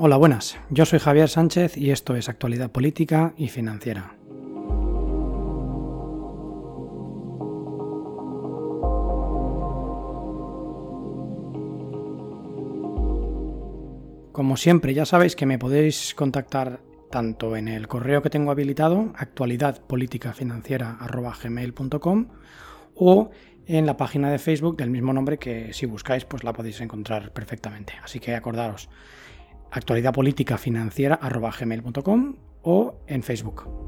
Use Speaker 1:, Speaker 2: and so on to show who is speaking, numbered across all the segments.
Speaker 1: Hola, buenas. Yo soy Javier Sánchez y esto es Actualidad Política y Financiera. Como siempre, ya sabéis que me podéis contactar tanto en el correo que tengo habilitado, actualidadpoliticafinanciera.gmail.com o en la página de Facebook del mismo nombre que si buscáis pues la podéis encontrar perfectamente. Así que acordaros, actualidadpoliticafinanciera.gmail.com o en Facebook.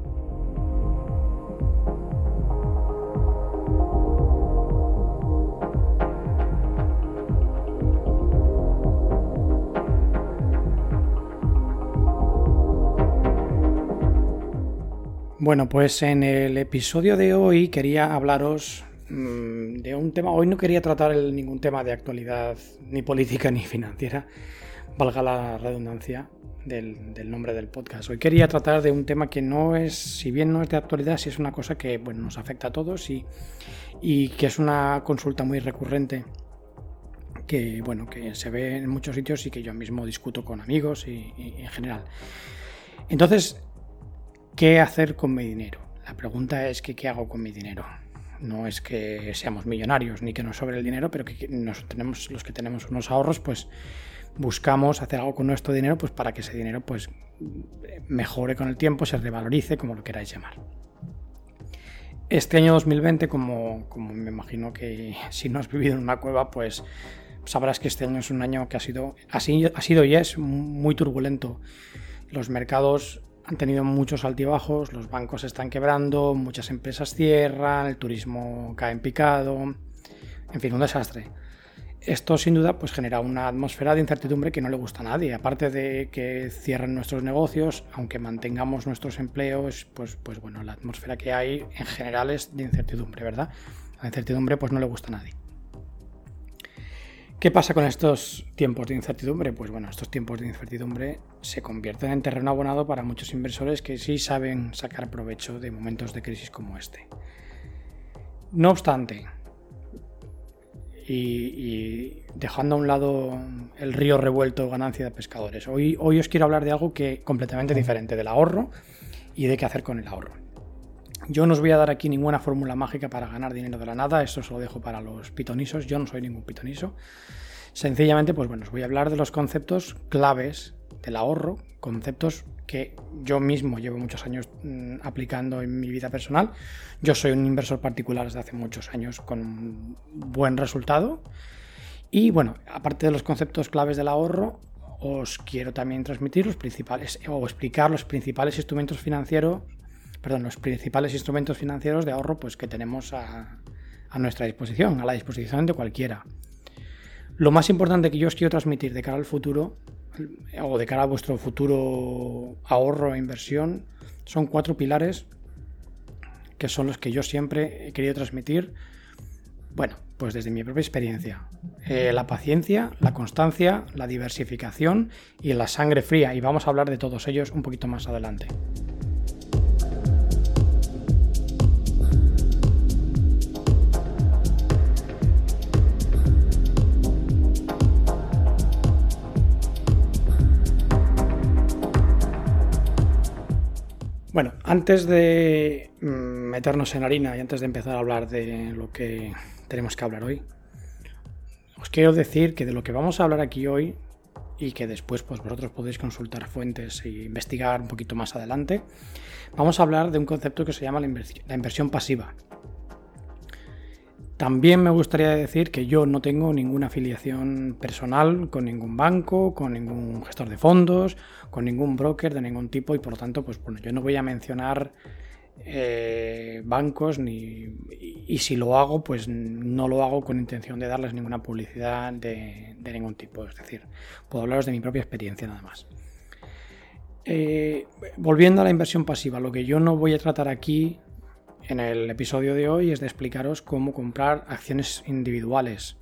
Speaker 1: Bueno, pues en el episodio de hoy quería hablaros mm, de un tema. Hoy no quería tratar ningún tema de actualidad, ni política ni financiera, valga la redundancia del, nombre del podcast. Hoy quería tratar de un tema que no es, si bien no es de actualidad, sí es una cosa que bueno, nos afecta a todos y, y que es una consulta muy recurrente que bueno que se ve en muchos sitios y que yo mismo discuto con amigos y en general. Entonces, ¿Qué hacer con mi dinero? La pregunta es que ¿qué hago con mi dinero? No es que seamos millonarios ni que nos sobre el dinero, pero que nos tenemos, los que tenemos unos ahorros, pues buscamos hacer algo con nuestro dinero pues para que ese dinero pues mejore con el tiempo, se revalorice, como lo queráis llamar. Este año 2020, como, como me imagino que si no has vivido en una cueva, pues sabrás que este año es un año que ha sido, ha sido y es muy turbulento. Los mercados han tenido muchos altibajos, los bancos están quebrando, muchas empresas cierran, el turismo cae en picado, en fin, un desastre. Esto sin duda pues genera una atmósfera de incertidumbre que no le gusta a nadie. Aparte de que cierren nuestros negocios, aunque mantengamos nuestros empleos, pues, pues bueno, la atmósfera que hay en general es de incertidumbre, ¿verdad? La incertidumbre pues no le gusta a nadie. ¿Qué pasa con estos tiempos de incertidumbre? Pues bueno, estos tiempos de incertidumbre se convierten en terreno abonado para muchos inversores que sí saben sacar provecho de momentos de crisis como este. No obstante, y, dejando a un lado el río revuelto ganancia de pescadores, hoy, hoy os quiero hablar de algo que completamente diferente, del ahorro y de qué hacer con el ahorro. Yo no os voy a dar aquí ninguna fórmula mágica para ganar dinero de la nada, esto se lo dejo para los pitonisos, yo no soy ningún pitoniso. Sencillamente, pues bueno, os voy a hablar de los conceptos claves del ahorro, conceptos que yo mismo llevo muchos años mm, aplicando en mi vida personal. Yo soy un inversor particular desde hace muchos años con buen resultado. Y bueno, aparte de los conceptos claves del ahorro, os quiero también transmitir los principales o explicar los principales instrumentos financieros perdón, los principales instrumentos financieros de ahorro pues, que tenemos a, nuestra disposición, a la disposición de cualquiera. Lo más importante que yo os quiero transmitir de cara al futuro, o de cara a vuestro futuro ahorro e inversión, son cuatro pilares que son los que yo siempre he querido transmitir. Bueno, pues desde mi propia experiencia. Eh, la paciencia, la constancia, la diversificación y la sangre fría. Y vamos a hablar de todos ellos un poquito más adelante. Antes de mm, meternos en harina y antes de empezar a hablar de lo que tenemos que hablar hoy, os quiero decir que de lo que vamos a hablar aquí hoy y que después pues vosotros podéis consultar fuentes e investigar un poquito más adelante, vamos a hablar de un concepto que se llama la, inversión pasiva. También me gustaría decir que yo no tengo ninguna afiliación personal con ningún banco, con ningún gestor de fondos, con ningún broker de ningún tipo y por lo tanto, pues bueno, yo no voy a mencionar eh, bancos ni y, si lo hago, pues no lo hago con intención de darles ninguna publicidad de, ningún tipo. Es decir, puedo hablaros de mi propia experiencia nada más. Eh, volviendo a la inversión pasiva, lo que yo no voy a tratar aquí en el episodio de hoy es de explicaros cómo comprar acciones individuales,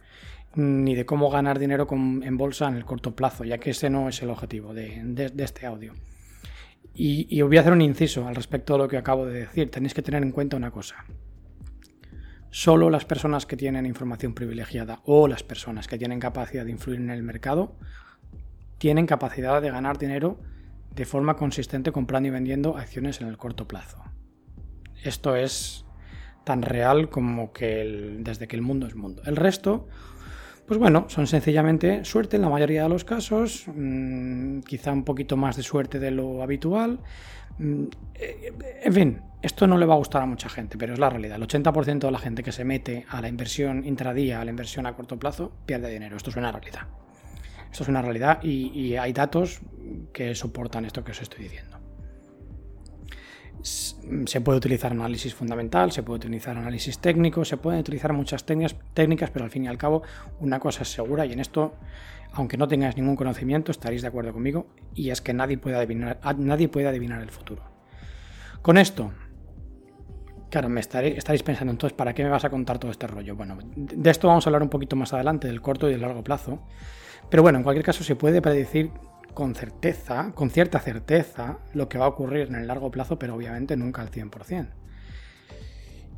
Speaker 1: ni de cómo ganar dinero en bolsa en el corto plazo, ya que ese no es el objetivo de, este audio. Y, y, voy a hacer un inciso al respecto de lo que acabo de decir. Tenéis que tener en cuenta una cosa. Solo las personas que tienen información privilegiada o las personas que tienen capacidad de influir en el mercado tienen capacidad de ganar dinero de forma consistente comprando y vendiendo acciones en el corto plazo. Esto es tan real como que desde que el mundo es mundo. El resto, pues bueno, son sencillamente suerte en la mayoría de los casos, mm, quizá un poquito más de suerte de lo habitual. Mm, eh, en fin, esto no le va a gustar a mucha gente, pero es la realidad. El 80% de la gente que se mete a la inversión intradía, a la inversión a corto plazo, pierde dinero. Esto es una realidad. Esto es una realidad y, hay datos que soportan esto que os estoy diciendo. Se puede utilizar análisis fundamental, se puede utilizar análisis técnico, se pueden utilizar muchas técnicas, pero al fin y al cabo una cosa es segura y en esto, aunque no tengáis ningún conocimiento, estaréis de acuerdo conmigo y es que nadie puede adivinar, nadie puede adivinar el futuro. Con esto, claro, me estaréis pensando entonces, ¿para qué me vas a contar todo este rollo? Bueno, de esto vamos a hablar un poquito más adelante, del corto y del largo plazo. Pero bueno, en cualquier caso se puede predecir con certeza, con cierta certeza, lo que va a ocurrir en el largo plazo, pero obviamente nunca al 100%.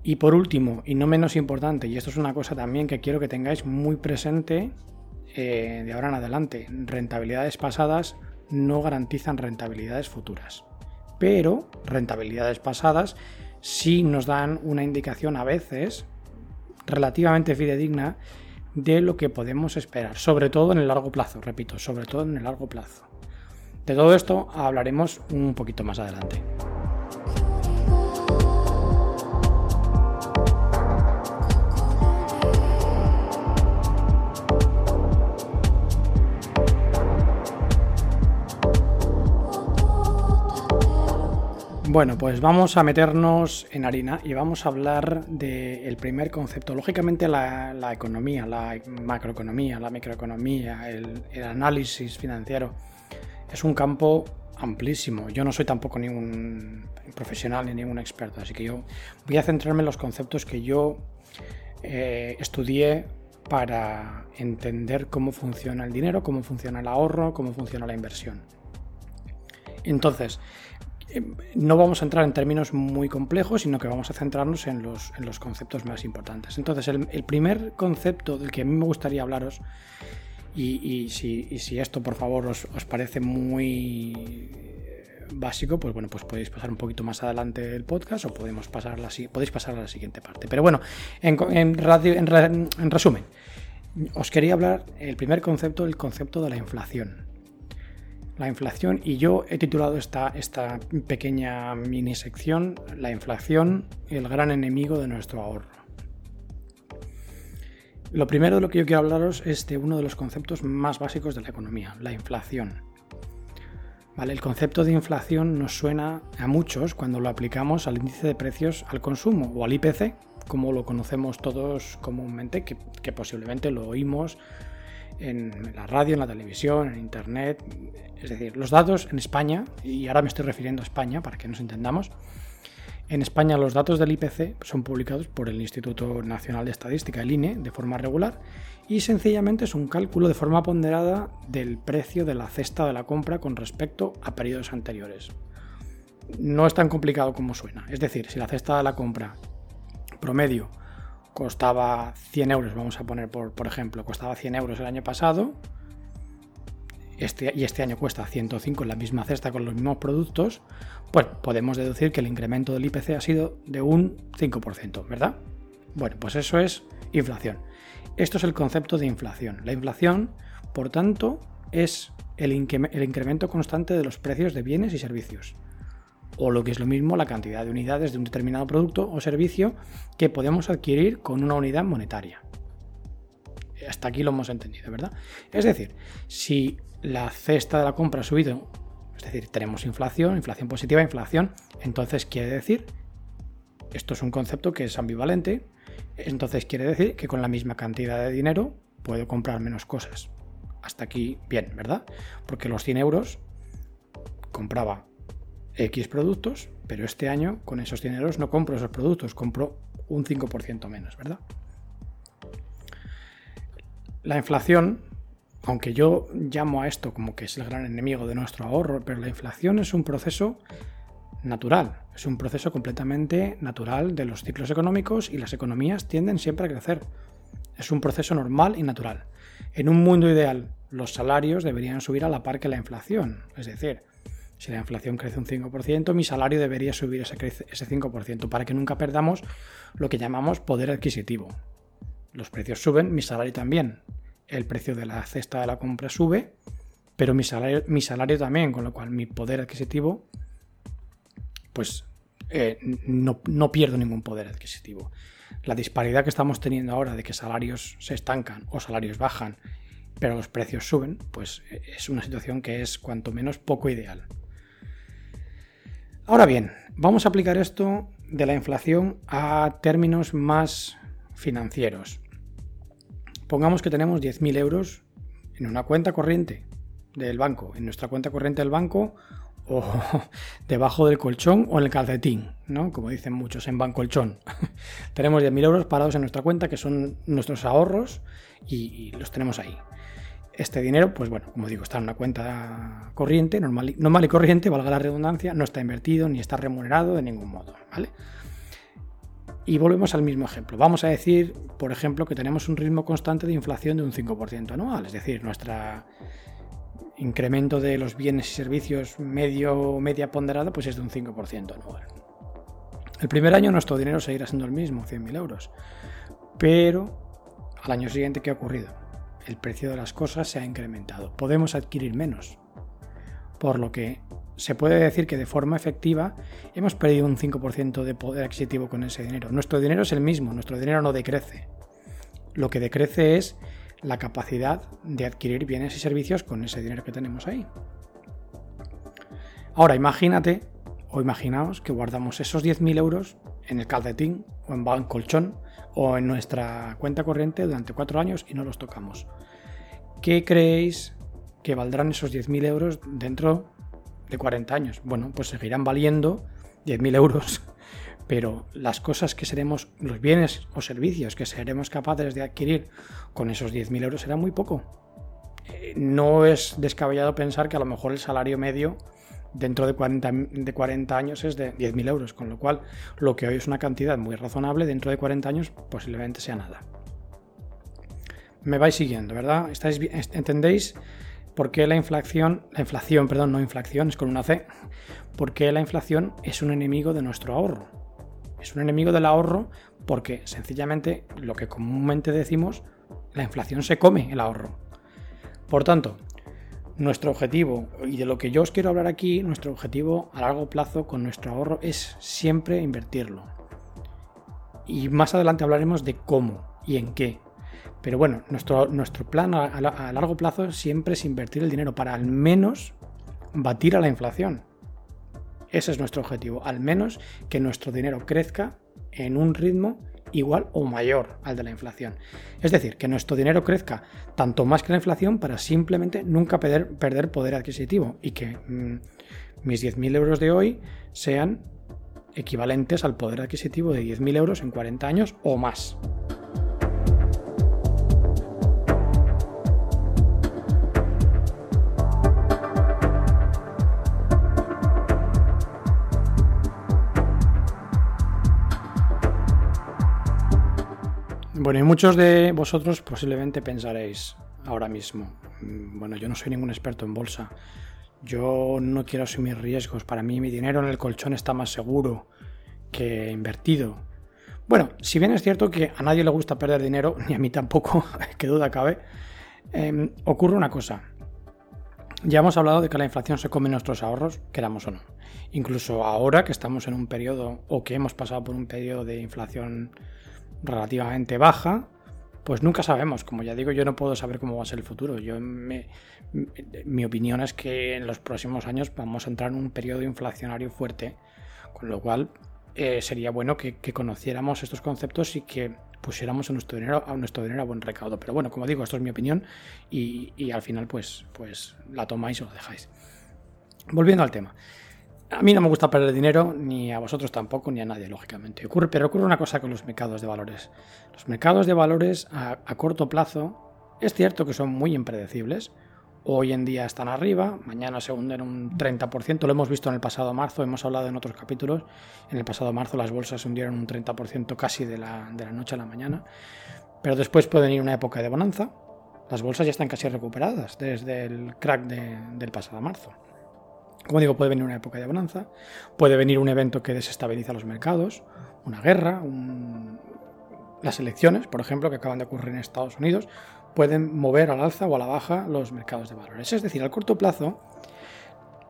Speaker 1: Y por último, y no menos importante, y esto es una cosa también que quiero que tengáis muy presente eh, de ahora en adelante, rentabilidades pasadas no garantizan rentabilidades futuras. Pero rentabilidades pasadas sí nos dan una indicación a veces relativamente fidedigna de lo que podemos esperar, sobre todo en el largo plazo, repito, sobre todo en el largo plazo. De todo esto hablaremos un poquito más adelante. Bueno, pues vamos a meternos en harina y vamos a hablar del primer concepto. Lógicamente la, economía, la macroeconomía, la microeconomía, el, análisis financiero es un campo amplísimo. Yo no soy tampoco ningún profesional ni ningún experto, así que yo voy a centrarme en los conceptos que yo eh, estudié para entender cómo funciona el dinero, cómo funciona el ahorro, cómo funciona la inversión. Entonces, no vamos a entrar en términos muy complejos, sino que vamos a centrarnos en los, conceptos más importantes. Entonces, el, primer concepto del que a mí me gustaría hablaros, y, si, esto por favor os, parece muy básico, pues bueno, pues podéis pasar un poquito más adelante el podcast o podemos pasar la, podéis pasar a la siguiente parte. Pero bueno, en, en resumen, os quería hablar el primer concepto, el concepto de la inflación la inflación y yo he titulado esta, esta pequeña mini sección La inflación, el gran enemigo de nuestro ahorro. Lo primero de lo que yo quiero hablaros es de uno de los conceptos más básicos de la economía, la inflación. ¿Vale? El concepto de inflación nos suena a muchos cuando lo aplicamos al índice de precios al consumo o al IPC, como lo conocemos todos comúnmente, que, que posiblemente lo oímos en la radio, en la televisión, en internet. Es decir, los datos en España, y ahora me estoy refiriendo a España para que nos entendamos, en España los datos del IPC son publicados por el Instituto Nacional de Estadística, el INE, de forma regular y sencillamente es un cálculo de forma ponderada del precio de la cesta de la compra con respecto a periodos anteriores. No es tan complicado como suena. Es decir, si la cesta de la compra promedio costaba 100 euros, vamos a poner por, por ejemplo, costaba 100 euros el año pasado este, y este año cuesta 105 en la misma cesta con los mismos productos, pues podemos deducir que el incremento del IPC ha sido de un 5%, ¿verdad? Bueno, pues eso es inflación. Esto es el concepto de inflación. La inflación, por tanto, es el, el incremento constante de los precios de bienes y servicios o lo que es lo mismo la cantidad de unidades de un determinado producto o servicio que podemos adquirir con una unidad monetaria. Hasta aquí lo hemos entendido, ¿verdad? Es decir, si la cesta de la compra ha subido, es decir, tenemos inflación, inflación positiva, inflación, entonces quiere decir, esto es un concepto que es ambivalente, entonces quiere decir que con la misma cantidad de dinero puedo comprar menos cosas. Hasta aquí bien, ¿verdad? Porque los 100 euros compraba X productos, pero este año con esos dineros no compro esos productos, compro un 5% menos, ¿verdad? La inflación, aunque yo llamo a esto como que es el gran enemigo de nuestro ahorro, pero la inflación es un proceso natural, es un proceso completamente natural de los ciclos económicos y las economías tienden siempre a crecer. Es un proceso normal y natural. En un mundo ideal, los salarios deberían subir a la par que la inflación. Es decir, si la inflación crece un 5%, mi salario debería subir ese, ese 5% para que nunca perdamos lo que llamamos poder adquisitivo. Los precios suben, mi salario también. El precio de la cesta de la compra sube, pero mi salario, mi salario también, con lo cual mi poder adquisitivo, pues eh, no, no pierdo ningún poder adquisitivo. La disparidad que estamos teniendo ahora de que salarios se estancan o salarios bajan pero los precios suben, pues eh, es una situación que es cuanto menos poco ideal. Ahora bien, vamos a aplicar esto de la inflación a términos más financieros. Pongamos que tenemos 10.000 euros en una cuenta corriente del banco, en nuestra cuenta corriente del banco o debajo del colchón o en el calcetín, ¿no? Como dicen muchos en bancolchón. tenemos 10.000 euros parados en nuestra cuenta que son nuestros ahorros y los tenemos ahí. Este dinero, pues bueno, como digo, está en una cuenta corriente, normal y, corriente, valga la redundancia, no está invertido ni está remunerado de ningún modo, ¿vale? Y volvemos al mismo ejemplo. Vamos a decir, por ejemplo, que tenemos un ritmo constante de inflación de un 5% anual, es decir, nuestro incremento de los bienes y servicios medio media ponderada pues es de un 5% anual. El primer año nuestro dinero seguirá siendo el mismo, 100.000 euros. Pero al año siguiente, ¿qué ha ocurrido? El precio de las cosas se ha incrementado. Podemos adquirir menos. Por lo que se puede decir que de forma efectiva hemos perdido un 5% de poder adquisitivo con ese dinero. Nuestro dinero es el mismo, nuestro dinero no decrece. Lo que decrece es la capacidad de adquirir bienes y servicios con ese dinero que tenemos ahí. Ahora imagínate o imaginaos que guardamos esos 10.000 euros en el calcetín o en un colchón o en nuestra cuenta corriente durante cuatro años y no los tocamos. ¿Qué creéis que valdrán esos 10.000 euros dentro de 40 años? Bueno, pues seguirán valiendo 10.000 euros, pero las cosas que seremos, los bienes o servicios que seremos capaces de adquirir con esos 10.000 euros será muy poco. Eh, no es descabellado pensar que a lo mejor el salario medio dentro de 40, de 40 años es de 10.000 euros, con lo cual lo que hoy es una cantidad muy razonable, dentro de 40 años posiblemente sea nada. Me vais siguiendo, ¿verdad? ¿Estáis, ¿Entendéis por qué la inflación, la inflación, perdón, no inflación, es con una C, por qué la inflación es un enemigo de nuestro ahorro? Es un enemigo del ahorro porque sencillamente lo que comúnmente decimos, la inflación se come el ahorro. Por tanto, nuestro objetivo, y de lo que yo os quiero hablar aquí, nuestro objetivo a largo plazo con nuestro ahorro es siempre invertirlo. Y más adelante hablaremos de cómo y en qué. Pero bueno, nuestro, nuestro plan a, a largo plazo siempre es invertir el dinero para al menos batir a la inflación. Ese es nuestro objetivo, al menos que nuestro dinero crezca en un ritmo igual o mayor al de la inflación. Es decir, que nuestro dinero crezca tanto más que la inflación para simplemente nunca perder, poder adquisitivo y que mm, mis 10.000 euros de hoy sean equivalentes al poder adquisitivo de 10.000 euros en 40 años o más. Bueno, y muchos de vosotros posiblemente pensaréis ahora mismo, mm, bueno, yo no soy ningún experto en bolsa, yo no quiero asumir riesgos, para mí mi dinero en el colchón está más seguro que invertido. Bueno, si bien es cierto que a nadie le gusta perder dinero, ni a mí tampoco, que duda cabe, em, ocurre una cosa. Ya hemos hablado de que la inflación se come nuestros ahorros, queramos o no. Incluso ahora que estamos en un periodo o que hemos pasado por un periodo de inflación relativamente baja, pues nunca sabemos. Como ya digo, yo no puedo saber cómo va a ser el futuro. Yo mi opinión es que en los próximos años vamos a entrar en un periodo inflacionario fuerte, con lo cual eh, sería bueno que, conociéramos estos conceptos y que pusiéramos a nuestro dinero a nuestro dinero a buen recaudo. Pero bueno, como digo, esto es mi opinión y, y al final pues, pues la tomáis o lo dejáis. Volviendo al tema. A mí no me gusta perder dinero, ni a vosotros tampoco, ni a nadie, lógicamente. Ocurre, pero ocurre una cosa con los mercados de valores. Los mercados de valores a, corto plazo es cierto que son muy impredecibles. Hoy en día están arriba, mañana se hunden un 30%, lo hemos visto en el pasado marzo, hemos hablado en otros capítulos. En el pasado marzo las bolsas se hundieron un 30% casi de la, de la noche a la mañana. Pero después puede venir una época de bonanza, Las bolsas ya están casi recuperadas desde el crack del pasado marzo. Como digo, puede venir una época de bonanza, puede venir un evento que desestabiliza los mercados, una guerra, las elecciones, por ejemplo, que acaban de ocurrir en Estados Unidos, pueden mover al alza o a la baja los mercados de valores. Es decir, al corto plazo,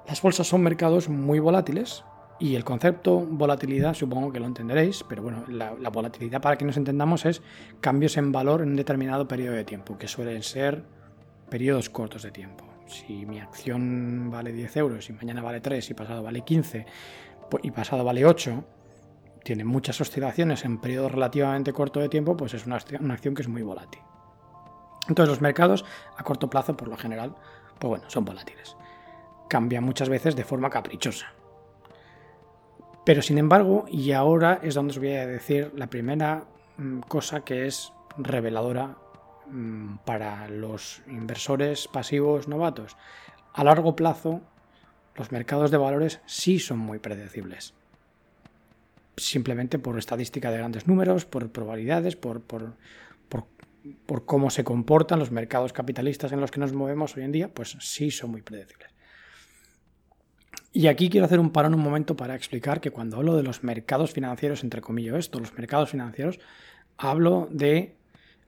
Speaker 1: las bolsas son mercados muy volátiles y el concepto volatilidad supongo que lo entenderéis, pero bueno, la, volatilidad para que nos entendamos es cambios en valor en un determinado periodo de tiempo, que suelen ser periodos cortos de tiempo. Si mi acción vale 10 euros y mañana vale 3 y pasado vale 15 y pasado vale 8, tiene muchas oscilaciones en periodo relativamente corto de tiempo, pues es una, acción que es muy volátil. Entonces los mercados a corto plazo, por lo general, pues bueno, son volátiles. Cambian muchas veces de forma caprichosa. Pero sin embargo, y ahora es donde os voy a decir la primera mm, cosa que es reveladora para los inversores pasivos novatos. A largo plazo, los mercados de valores sí son muy predecibles simplemente por estadística de grandes números, por probabilidades, por, por, cómo se comportan los mercados capitalistas en los que nos movemos hoy en día, pues sí son muy predecibles. Y aquí quiero hacer un parón un momento para explicar que cuando hablo de los mercados financieros, entre comillas esto, los mercados financieros, hablo de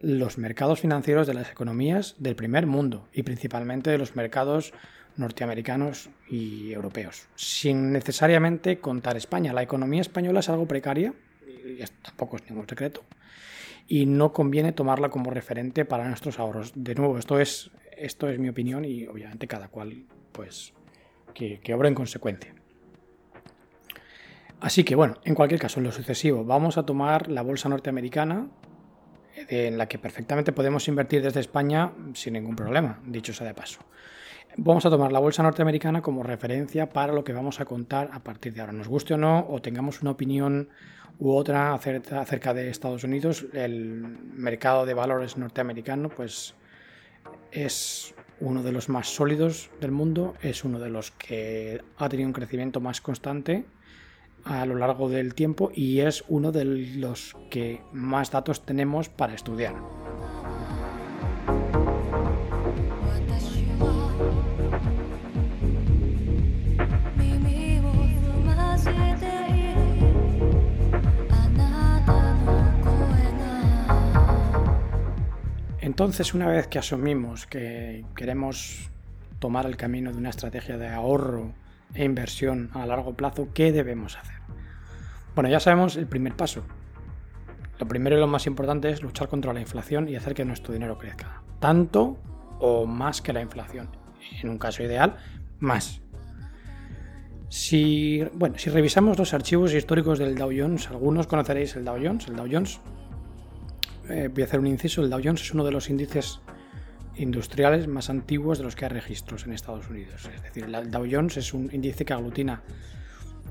Speaker 1: los mercados financieros de las economías del primer mundo y principalmente de los mercados norteamericanos y europeos, sin necesariamente contar España. La economía española es algo precaria, y tampoco es ningún secreto, y no conviene tomarla como referente para nuestros ahorros. De nuevo, esto es, esto es mi opinión y obviamente cada cual pues que, que obra en consecuencia. Así que bueno, en cualquier caso, en lo sucesivo, vamos a tomar la bolsa norteamericana en la que perfectamente podemos invertir desde España sin ningún problema, dicho sea de paso. Vamos a tomar la bolsa norteamericana como referencia para lo que vamos a contar a partir de ahora. Nos guste o no, o tengamos una opinión u otra acerca de Estados Unidos, el mercado de valores norteamericano pues es uno de los más sólidos del mundo, es uno de los que ha tenido un crecimiento más constante a lo largo del tiempo y es uno de los que más datos tenemos para estudiar. Entonces, una vez que asumimos que queremos tomar el camino de una estrategia de ahorro e inversión a largo plazo, ¿qué debemos hacer? Bueno, ya sabemos el primer paso. Lo primero y lo más importante es luchar contra la inflación y hacer que nuestro dinero crezca. Tanto o más que la inflación. En un caso ideal, más. Si, bueno, si revisamos los archivos históricos del Dow Jones, algunos conoceréis el Dow Jones. El Dow Jones eh, voy a hacer un inciso, el Dow Jones es uno de los índices industriales más antiguos de los que hay registros en Estados Unidos. Es decir, el Dow Jones es un índice que aglutina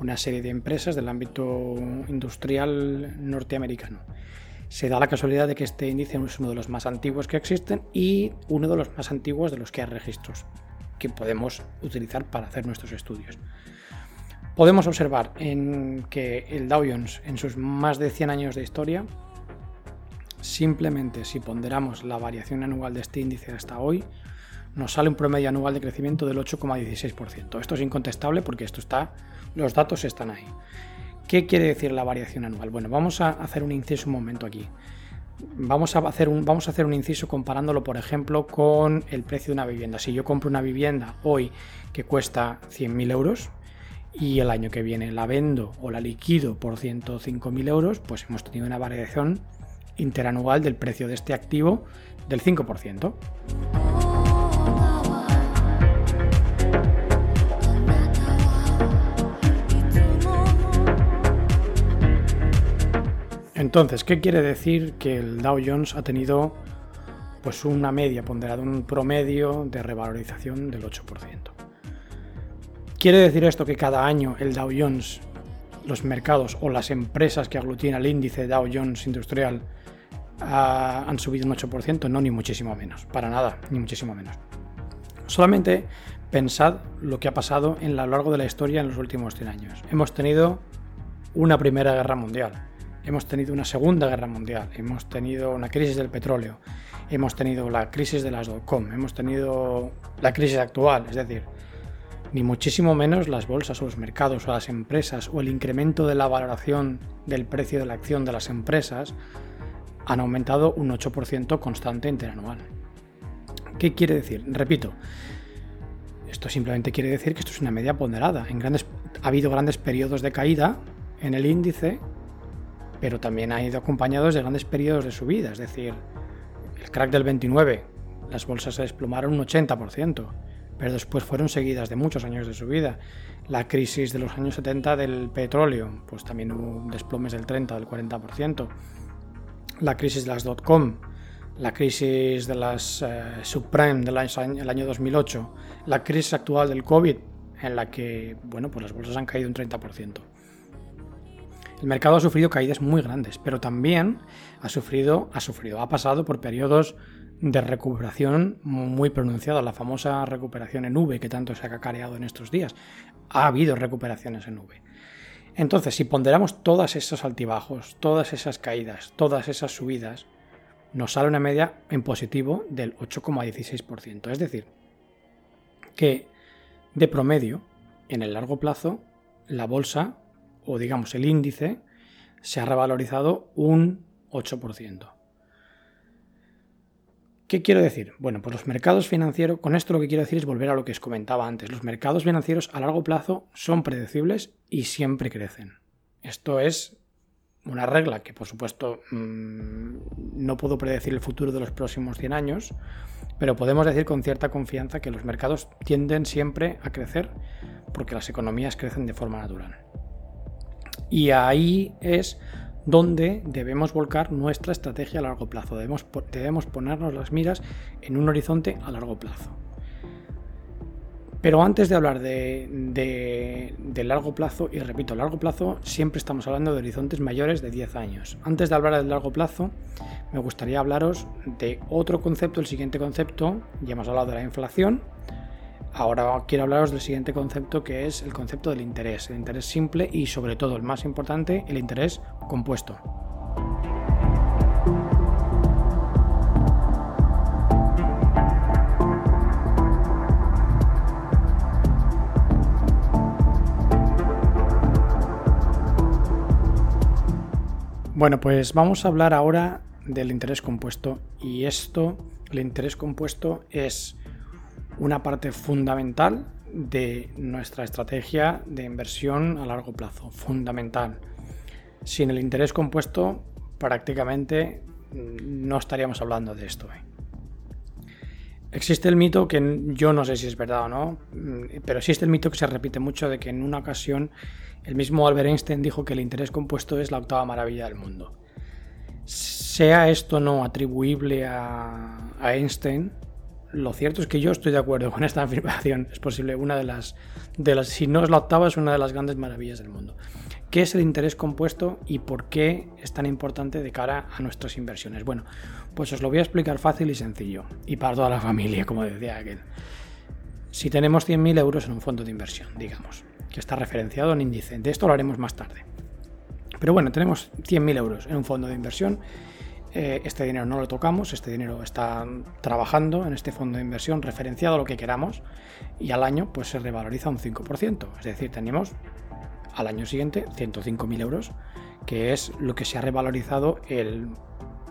Speaker 1: una serie de empresas del ámbito industrial norteamericano. Se da la casualidad de que este índice es uno de los más antiguos que existen y uno de los más antiguos de los que hay registros que podemos utilizar para hacer nuestros estudios. Podemos observar en que el Dow Jones en sus más de 100 años de historia Simplemente si ponderamos la variación anual de este índice hasta hoy, nos sale un promedio anual de crecimiento del 8,16%. Esto es incontestable porque esto está, los datos están ahí. ¿Qué quiere decir la variación anual? Bueno, vamos a hacer un inciso un momento aquí. Vamos a, hacer un, vamos a hacer un inciso comparándolo, por ejemplo, con el precio de una vivienda. Si yo compro una vivienda hoy que cuesta 100.000 euros y el año que viene la vendo o la liquido por 105.000 euros, pues hemos tenido una variación interanual del precio de este activo del 5%. Entonces, ¿qué quiere decir que el Dow Jones ha tenido pues una media ponderada, un promedio de revalorización del 8%? ¿Quiere decir esto que cada año el Dow Jones, los mercados o las empresas que aglutinan el índice Dow Jones Industrial han subido un 8%, no ni muchísimo menos, para nada, ni muchísimo menos. Solamente pensad lo que ha pasado en lo largo de la historia en los últimos 100 años. Hemos tenido una primera guerra mundial, hemos tenido una segunda guerra mundial, hemos tenido una crisis del petróleo, hemos tenido la crisis de las dot-com, hemos tenido la crisis actual, es decir, ni muchísimo menos las bolsas o los mercados o las empresas o el incremento de la valoración del precio de la acción de las empresas han aumentado un 8% constante interanual. ¿Qué quiere decir? Repito, esto simplemente quiere decir que esto es una media ponderada. En ha habido grandes periodos de caída en el índice, pero también ha ido acompañados de grandes periodos de subida. Es decir, el crack del 29, las bolsas se desplomaron un 80%, pero después fueron seguidas de muchos años de subida. La crisis de los años 70 del petróleo, pues también hubo desplomes del 30, del 40% la crisis de las dot-com, la crisis de las eh, subprime del año, año 2008, la crisis actual del COVID, en la que bueno, pues las bolsas han caído un 30%. El mercado ha sufrido caídas muy grandes, pero también ha sufrido, ha sufrido, ha pasado por periodos de recuperación muy pronunciada, la famosa recuperación en V que tanto se ha cacareado en estos días. Ha habido recuperaciones en V. Entonces, si ponderamos todos esos altibajos, todas esas caídas, todas esas subidas, nos sale una media en positivo del 8,16%. Es decir, que de promedio, en el largo plazo, la bolsa, o digamos el índice, se ha revalorizado un 8%. ¿Qué quiero decir? Bueno, pues los mercados financieros, con esto lo que quiero decir es volver a lo que os comentaba antes. Los mercados financieros a largo plazo son predecibles y siempre crecen. Esto es una regla que, por supuesto, mm, no puedo predecir el futuro de los próximos 100 años, pero podemos decir con cierta confianza que los mercados tienden siempre a crecer porque las economías crecen de forma natural. Y ahí es donde debemos volcar nuestra estrategia a largo plazo. Debemos, debemos ponernos las miras en un horizonte a largo plazo. Pero antes de hablar de, largo plazo, y repito, largo plazo, siempre estamos hablando de horizontes mayores de 10 años. Antes de hablar del largo plazo, me gustaría hablaros de otro concepto, el siguiente concepto, ya hemos hablado de la inflación, Ahora quiero hablaros del siguiente concepto que es el concepto del interés, el interés simple y sobre todo el más importante, el interés compuesto. Bueno, pues vamos a hablar ahora del interés compuesto y esto, el interés compuesto es una parte fundamental de nuestra estrategia de inversión a largo plazo. Fundamental. Sin el interés compuesto, prácticamente mm, no estaríamos hablando de esto. ¿eh? Existe el mito que yo no sé si es verdad o no, mm, pero existe el mito que se repite mucho de que en una ocasión el mismo Albert Einstein dijo que el interés compuesto es la octava maravilla del mundo. Sea esto no atribuible a, a Einstein, lo cierto es que yo estoy de acuerdo con esta afirmación. Es posible una de las, de las, si no es la octava, es una de las grandes maravillas del mundo. ¿Qué es el interés compuesto y por qué es tan importante de cara a nuestras inversiones? Bueno, pues os lo voy a explicar fácil y sencillo. Y para toda la familia, como decía aquel. Si tenemos 100.000 euros en un fondo de inversión, digamos, que está referenciado en índice, de esto lo haremos más tarde. Pero bueno, tenemos 100.000 euros en un fondo de inversión eh, este dinero no lo tocamos, este dinero está trabajando en este fondo de inversión referenciado a lo que queramos y al año pues se revaloriza un 5%. Es decir, tenemos al año siguiente 105.000 euros, que es lo que se ha revalorizado el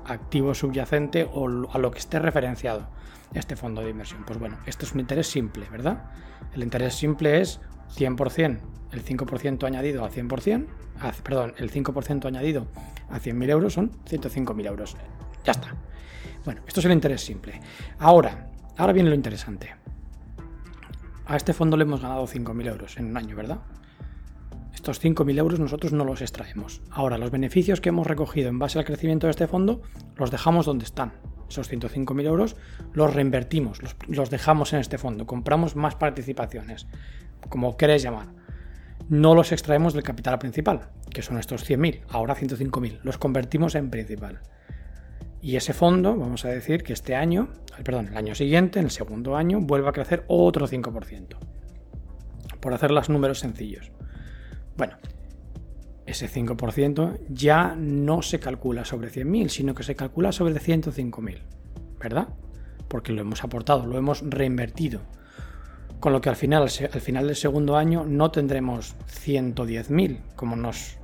Speaker 1: activo subyacente o a lo que esté referenciado este fondo de inversión. Pues bueno, esto es un interés simple, ¿verdad? El interés simple es 100%, el 5% añadido a 100%, perdón, el 5% añadido a 100.000 euros son 105.000 euros. Ya está. Bueno, esto es el interés simple. Ahora, ahora viene lo interesante. A este fondo le hemos ganado 5.000 euros en un año, ¿verdad? Estos 5.000 euros nosotros no los extraemos. Ahora, los beneficios que hemos recogido en base al crecimiento de este fondo los dejamos donde están. Esos 105.000 euros los reinvertimos, los dejamos en este fondo, compramos más participaciones, como queréis llamar no los extraemos del capital principal, que son estos 100.000, ahora 105.000, los convertimos en principal. Y ese fondo, vamos a decir que este año, perdón, el año siguiente, en el segundo año, vuelve a crecer otro 5%. Por hacer los números sencillos. Bueno, ese 5% ya no se calcula sobre 100.000, sino que se calcula sobre 105.000, ¿verdad? Porque lo hemos aportado, lo hemos reinvertido. Con lo que al final, al final del segundo año no tendremos 110.000, como nos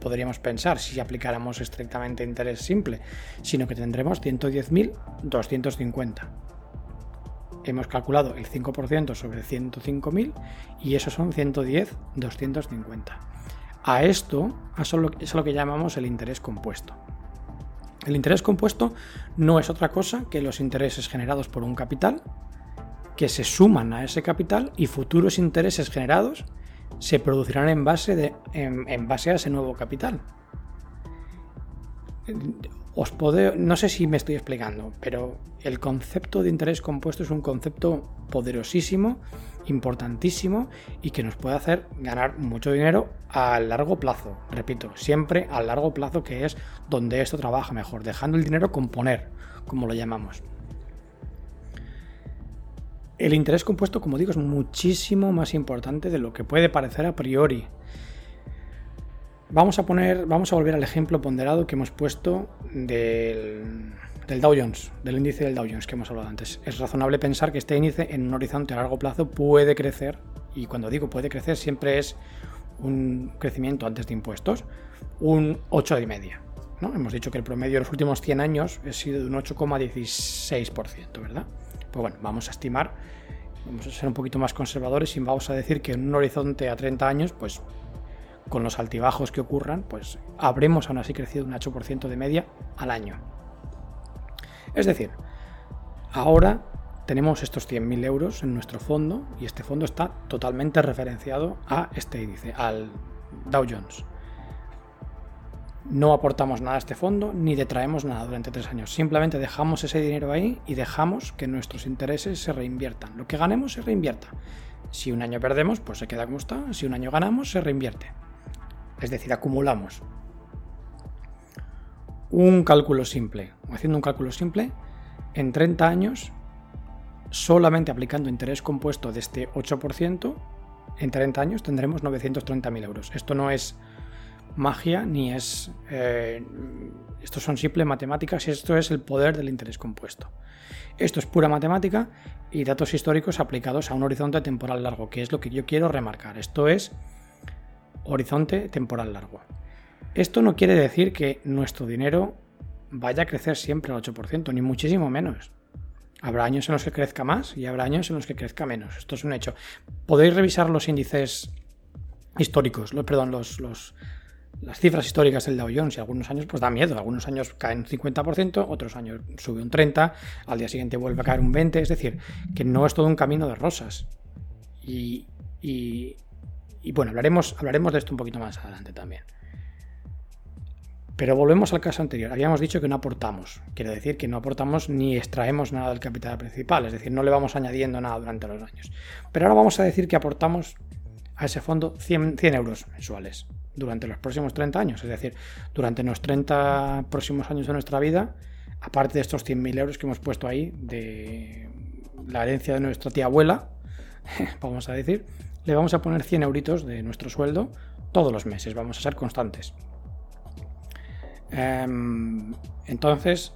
Speaker 1: podríamos pensar si aplicáramos estrictamente interés simple, sino que tendremos 110.250. Hemos calculado el 5% sobre 105.000 y eso son 110.250. A esto es lo que llamamos el interés compuesto. El interés compuesto no es otra cosa que los intereses generados por un capital que se suman a ese capital y futuros intereses generados se producirán en base, a ese nuevo capital. Os no sé si me estoy explicando, pero el concepto de interés compuesto es un concepto poderosísimo, importantísimo y que nos puede hacer ganar mucho dinero a largo plazo. Repito, siempre a largo plazo que es donde esto trabaja mejor, dejando el dinero componer, como lo llamamos. El interés compuesto, como digo, es muchísimo más importante de lo que puede parecer a priori. Vamos a poner, vamos a volver al ejemplo ponderado que hemos puesto del, Dow Jones, del índice del Dow Jones que hemos hablado antes. Es razonable pensar que este índice en un horizonte a largo plazo puede crecer, y cuando digo puede crecer siempre es un crecimiento antes de impuestos, un 8,5. ¿no? Hemos dicho que el promedio de los últimos 100 años ha sido de un 8,16%, ¿verdad? Pues bueno, vamos a estimar, vamos a ser un poquito más conservadores y vamos a decir que en un horizonte a 30 años, pues con los altibajos que ocurran, pues habremos aún así crecido un 8% de media al año. Es decir, ahora tenemos estos 100.000 euros en nuestro fondo y este fondo está totalmente referenciado a este índice, al Dow Jones no aportamos nada a este fondo ni detraemos nada durante tres años. Simplemente dejamos ese dinero ahí y dejamos que nuestros intereses se reinviertan. Lo que ganemos se reinvierta. Si un año perdemos, pues se queda como está. Si un año ganamos, se reinvierte. Es decir, acumulamos. Un cálculo simple. Haciendo un cálculo simple, en 30 años, solamente aplicando interés compuesto de este 8%, en 30 años tendremos 930.000 euros. Esto no es magia ni es... Eh, esto son simples matemáticas y esto es el poder del interés compuesto. Esto es pura matemática y datos históricos aplicados a un horizonte temporal largo, que es lo que yo quiero remarcar. Esto es horizonte temporal largo. Esto no quiere decir que nuestro dinero vaya a crecer siempre al 8%, ni muchísimo menos. Habrá años en los que crezca más y habrá años en los que crezca menos. Esto es un hecho. Podéis revisar los índices históricos, perdón, los, los, las cifras históricas del Dow Jones y algunos años pues da miedo. Algunos años caen un 50%, otros años sube un 30%, al día siguiente vuelve a caer un 20%. Es decir, que no es todo un camino de rosas. Y, y, bueno, hablaremos, hablaremos de esto un poquito más adelante también. Pero volvemos al caso anterior. Habíamos dicho que no aportamos. Quiere decir que no aportamos ni extraemos nada del capital principal. Es decir, no le vamos añadiendo nada durante los años. Pero ahora vamos a decir que aportamos a ese fondo 100, 100 euros mensuales durante los próximos 30 años. Es decir, durante los 30 próximos años de nuestra vida, aparte de estos 100.000 euros que hemos puesto ahí de la herencia de nuestra tía abuela, vamos a decir, le vamos a poner 100 euritos de nuestro sueldo todos los meses. Vamos a ser constantes. Em, entonces,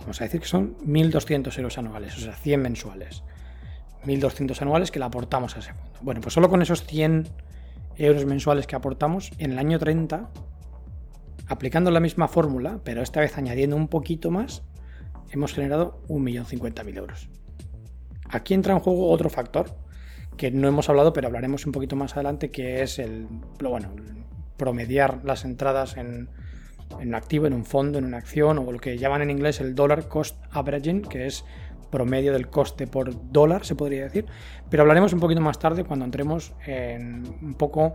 Speaker 1: vamos a decir que son 1.200 euros anuales, o sea, 100 mensuales. 1.200 anuales que le aportamos a ese fondo. Bueno, pues solo con esos 100 euros mensuales que aportamos, en el año 30, aplicando la misma fórmula, pero esta vez añadiendo un poquito más, hemos generado 1.050.000 euros. Aquí entra en juego otro factor que no hemos hablado, pero hablaremos un poquito más adelante, que es el, bueno, promediar las entradas en, en un activo, en un fondo, en una acción, o lo que llaman en inglés el dollar cost averaging, que es promedio del coste por dólar, se podría decir, pero hablaremos un poquito más tarde cuando entremos en un poco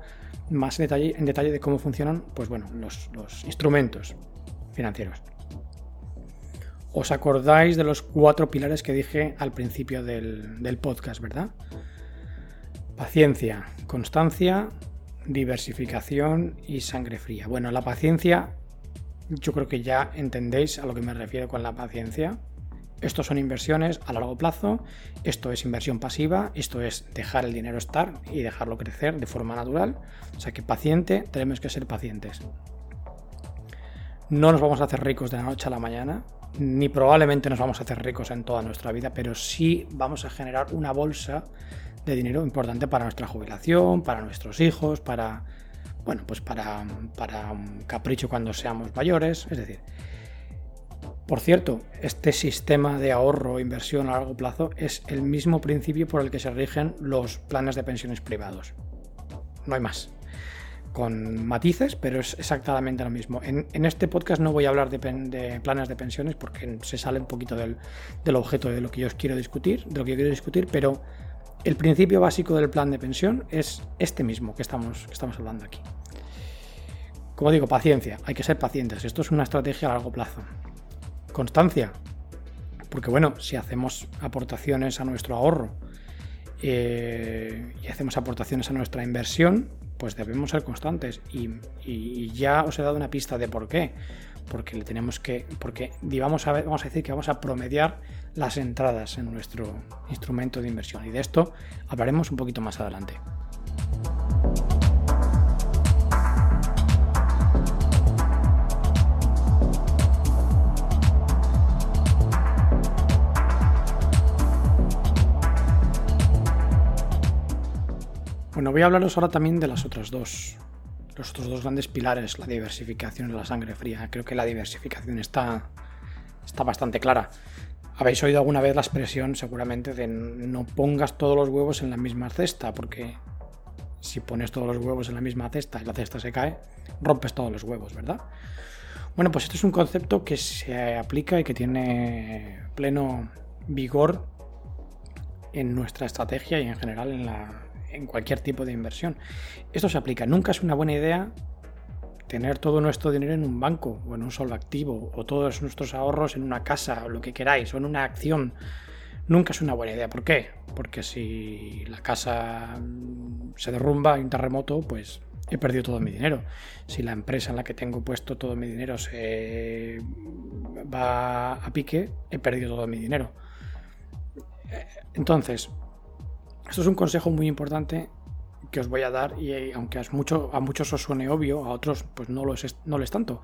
Speaker 1: más en detalle, en detalle de cómo funcionan pues bueno, los, instrumentos financieros. ¿Os acordáis de los cuatro pilares que dije al principio del, del podcast, verdad? Paciencia, constancia, diversificación y sangre fría. Bueno, la paciencia, yo creo que ya entendéis a lo que me refiero con la paciencia Esto son inversiones a largo plazo, esto es inversión pasiva, esto es dejar el dinero estar y dejarlo crecer de forma natural. O sea que paciente, tenemos que ser pacientes. No nos vamos a hacer ricos de la noche a la mañana, ni probablemente nos vamos a hacer ricos en toda nuestra vida, pero sí vamos a generar una bolsa de dinero importante para nuestra jubilación, para nuestros hijos, para bueno, pues para, para un capricho cuando seamos mayores, es decir, por cierto, este sistema de ahorro e inversión a largo plazo es el mismo principio por el que se rigen los planes de pensiones privados. No hay más. Con matices, pero es exactamente lo mismo. En, este podcast no voy a hablar de, planes de pensiones porque se sale un poquito del, objeto de lo que yo os quiero discutir, de lo que yo quiero discutir, pero el principio básico del plan de pensión es este mismo que estamos, que estamos hablando aquí. Como digo, paciencia, hay que ser pacientes. Esto es una estrategia a largo plazo constancia. Porque bueno, si hacemos aportaciones a nuestro ahorro eh, y hacemos aportaciones a nuestra inversión, pues debemos ser constantes. Y, ya os he dado una pista de por qué. Porque le tenemos que. Porque vamos a, vamos a decir que vamos a promediar las entradas en nuestro instrumento de inversión. Y de esto hablaremos un poquito más adelante. Bueno, voy a hablaros ahora también de las otras dos, los otros dos grandes pilares, la diversificación y la sangre fría. Creo que la diversificación está, está bastante clara. Habéis oído alguna vez la expresión seguramente de no pongas todos los huevos en la misma cesta, porque si pones todos los huevos en la misma cesta y la cesta se cae, rompes todos los huevos, ¿verdad? Bueno, pues esto es un concepto que se aplica y que tiene pleno vigor en nuestra estrategia y en general en la, en cualquier tipo de inversión. Esto se aplica. Nunca es una buena idea tener todo nuestro dinero en un banco o en un solo activo o todos nuestros ahorros en una casa o lo que queráis o en una acción. Nunca es una buena idea. ¿Por qué? Porque si la casa se derrumba, hay un terremoto, pues he perdido todo mi dinero. Si la empresa en la que tengo puesto todo mi dinero se va a pique, he perdido todo mi dinero. Entonces, esto es un consejo muy importante que os voy a dar y eh, aunque a, mucho, a muchos os suene obvio, a otros pues no lo es, no tanto.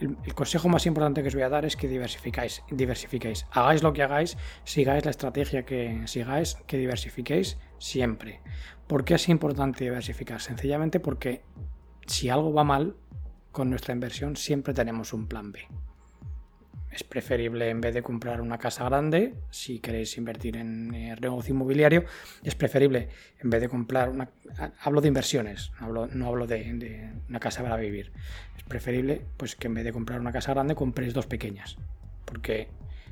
Speaker 1: El, consejo más importante que os voy a dar es que diversificáis, diversifiquéis. Hagáis lo que hagáis, sigáis la estrategia que sigáis, que diversifiquéis siempre. ¿Por qué es importante diversificar? Sencillamente porque si algo va mal con nuestra inversión, siempre tenemos un plan B es preferible en vez de comprar una casa grande, si queréis invertir en eh, negocio inmobiliario, es preferible en vez de comprar una... Hablo de inversiones, no hablo, de, una casa para vivir. Es preferible pues que en vez de comprar una casa grande compréis dos pequeñas. Porque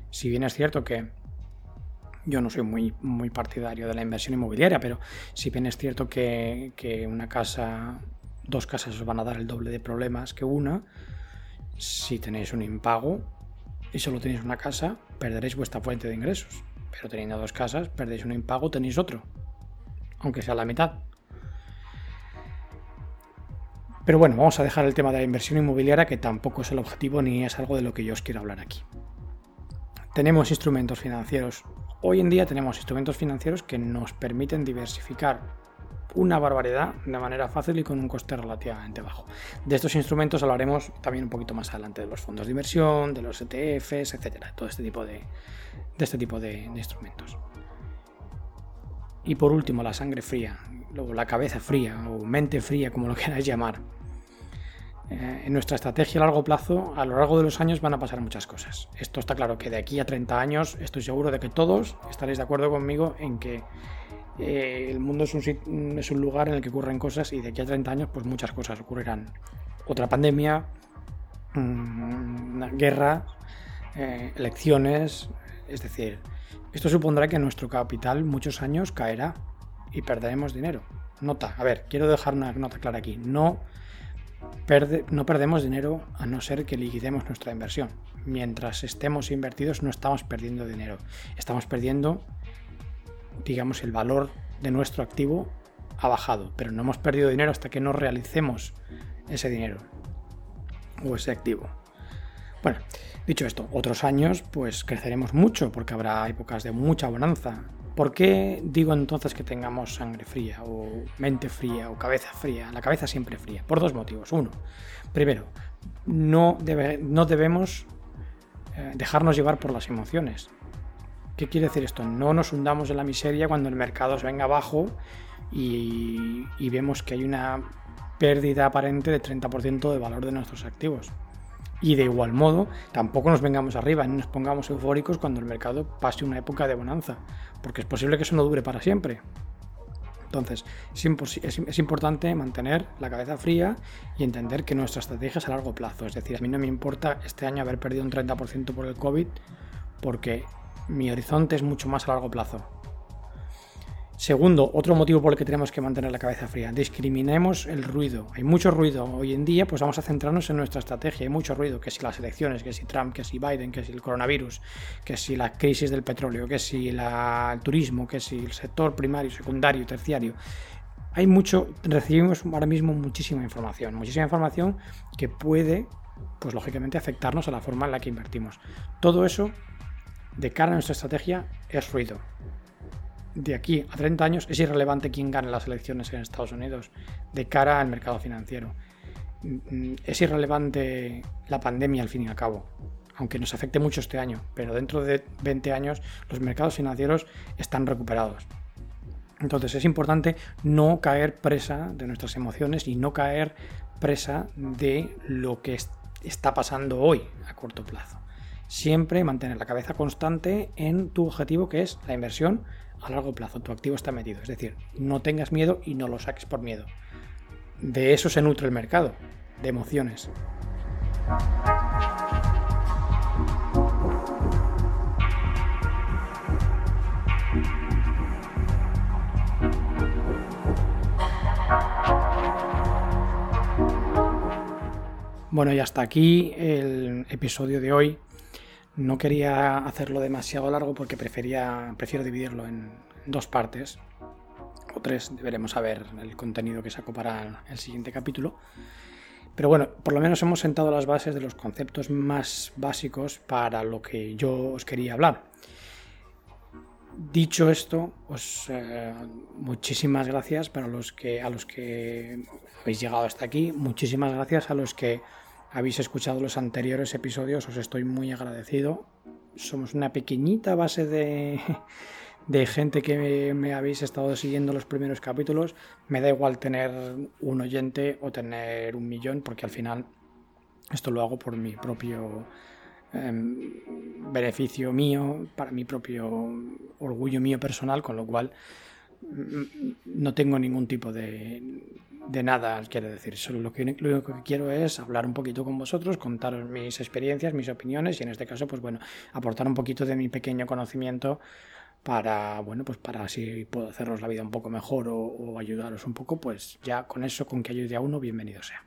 Speaker 1: si bien es cierto que yo no soy muy, muy partidario de la inversión inmobiliaria, pero si bien es cierto que, que una casa, dos casas os van a dar el doble de problemas que una, si tenéis un impago, y solo tenéis una casa, perderéis vuestra fuente de ingresos. Pero teniendo dos casas, perdéis un impago, tenéis otro. Aunque sea la mitad. Pero bueno, vamos a dejar el tema de la inversión inmobiliaria, que tampoco es el objetivo ni es algo de lo que yo os quiero hablar aquí. Tenemos instrumentos financieros. Hoy en día tenemos instrumentos financieros que nos permiten diversificar una barbaridad de manera fácil y con un coste relativamente bajo. De estos instrumentos hablaremos también un poquito más adelante de los fondos de inversión, de los ETFs, etcétera, todo este tipo de, este tipo de, instrumentos. Y por último, la sangre fría, luego la cabeza fría o mente fría, como lo queráis llamar. Eh, en nuestra estrategia a largo plazo, a lo largo de los años van a pasar muchas cosas. Esto está claro que de aquí a 30 años estoy seguro de que todos estaréis de acuerdo conmigo en que eh, el mundo es un, es un lugar en el que ocurren cosas y de aquí a 30 años pues muchas cosas ocurrirán. Otra pandemia, mm, una guerra, eh, elecciones, es decir, esto supondrá que nuestro capital muchos años caerá y perderemos dinero. Nota, a ver, quiero dejar una nota clara aquí. No perdemos dinero a no ser que liquidemos nuestra inversión. Mientras estemos invertidos no estamos perdiendo dinero. Estamos perdiendo digamos, el valor de nuestro activo ha bajado, pero no hemos perdido dinero hasta que no realicemos ese dinero o ese activo. Bueno, dicho esto, otros años pues creceremos mucho porque habrá épocas de mucha bonanza. ¿Por qué digo entonces que tengamos sangre fría o mente fría o cabeza fría? La cabeza siempre fría, por dos motivos. Uno, primero, no, no debemos eh, dejarnos llevar por las emociones. ¿Qué quiere decir esto? No nos hundamos en la miseria cuando el mercado se venga abajo y, vemos que hay una pérdida aparente de 30% de valor de nuestros activos. Y de igual modo, tampoco nos vengamos arriba ni nos pongamos eufóricos cuando el mercado pase una época de bonanza, porque es posible que eso no dure para siempre. Entonces, es, importante mantener la cabeza fría y entender que nuestra estrategia es a largo plazo. Es decir, a mí no me importa este año haber perdido un 30% por el COVID, porque mi horizonte es mucho más a largo plazo. Segundo, otro motivo por el que tenemos que mantener la cabeza fría, discriminemos el ruido. Hay mucho ruido hoy en día, pues vamos a centrarnos en nuestra estrategia. Hay mucho ruido, que si las elecciones, que si Trump, que si Biden, que si el coronavirus, que si la crisis del petróleo, que si el turismo, que si el sector primario, secundario, terciario. Hay mucho, recibimos ahora mismo muchísima información, muchísima información que puede, pues lógicamente, afectarnos a la forma en la que invertimos. Todo eso, de cara a nuestra estrategia, es ruido de aquí a 30 años es irrelevante quién gane las elecciones en Estados Unidos de cara al mercado financiero. Mm, es irrelevante la pandemia al fin y al cabo, aunque nos afecte mucho este año, pero dentro de 20 años los mercados financieros están recuperados. Entonces es importante no caer presa de nuestras emociones y no caer presa de lo que está pasando hoy a corto plazo. Siempre mantener la cabeza constante en tu objetivo que es la inversión a largo plazo. Tu activo está metido. Es decir, no tengas miedo y no lo saques por miedo. De eso se nutre el mercado, de emociones. Bueno, y hasta aquí el episodio de hoy. No quería hacerlo demasiado largo porque prefería, prefiero dividirlo en dos partes, o tres, deberemos saber el contenido que saco para el siguiente capítulo. Pero bueno, por lo menos hemos sentado las bases de los conceptos más básicos para lo que yo os quería hablar. Dicho esto, pues eh, muchísimas gracias para los que a los que habéis llegado hasta aquí, muchísimas gracias a los que habéis escuchado los anteriores episodios, os estoy muy agradecido. Somos una pequeñita base de, gente que me, habéis estado siguiendo los primeros capítulos. Me da igual tener un oyente o tener un millón, porque al final esto lo hago por mi propio em, beneficio mío, para mi propio orgullo mío personal, con lo cual no tengo ningún tipo de, de nada quiero decir. Solo lo, que, único que quiero es hablar un poquito con vosotros, contaros mis experiencias, mis opiniones y en este caso, pues bueno, aportar un poquito de mi pequeño conocimiento para, bueno, pues para si puedo haceros la vida un poco mejor o, ayudaros un poco, pues ya con eso, con que ayude a uno, bienvenido sea.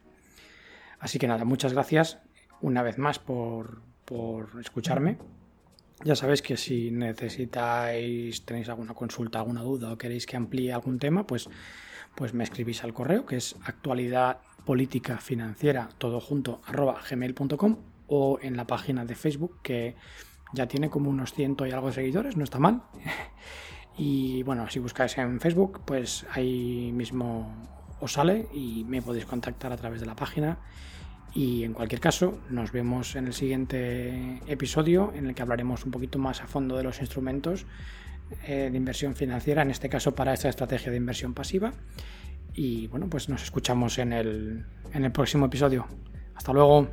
Speaker 1: Así que nada, muchas gracias una vez más por, por escucharme. Ya sabéis que si necesitáis, tenéis alguna consulta, alguna duda o queréis que amplíe algún tema, pues pues me escribís al correo que es actualidad política financiera todo junto arroba gmail.com o en la página de Facebook que ya tiene como unos ciento y algo de seguidores, no está mal. y bueno, si buscáis en Facebook, pues ahí mismo os sale y me podéis contactar a través de la página. Y en cualquier caso, nos vemos en el siguiente episodio en el que hablaremos un poquito más a fondo de los instrumentos eh, de inversión financiera, en este caso para esta estrategia de inversión pasiva. Y bueno, pues nos escuchamos en el, en el próximo episodio. Hasta luego.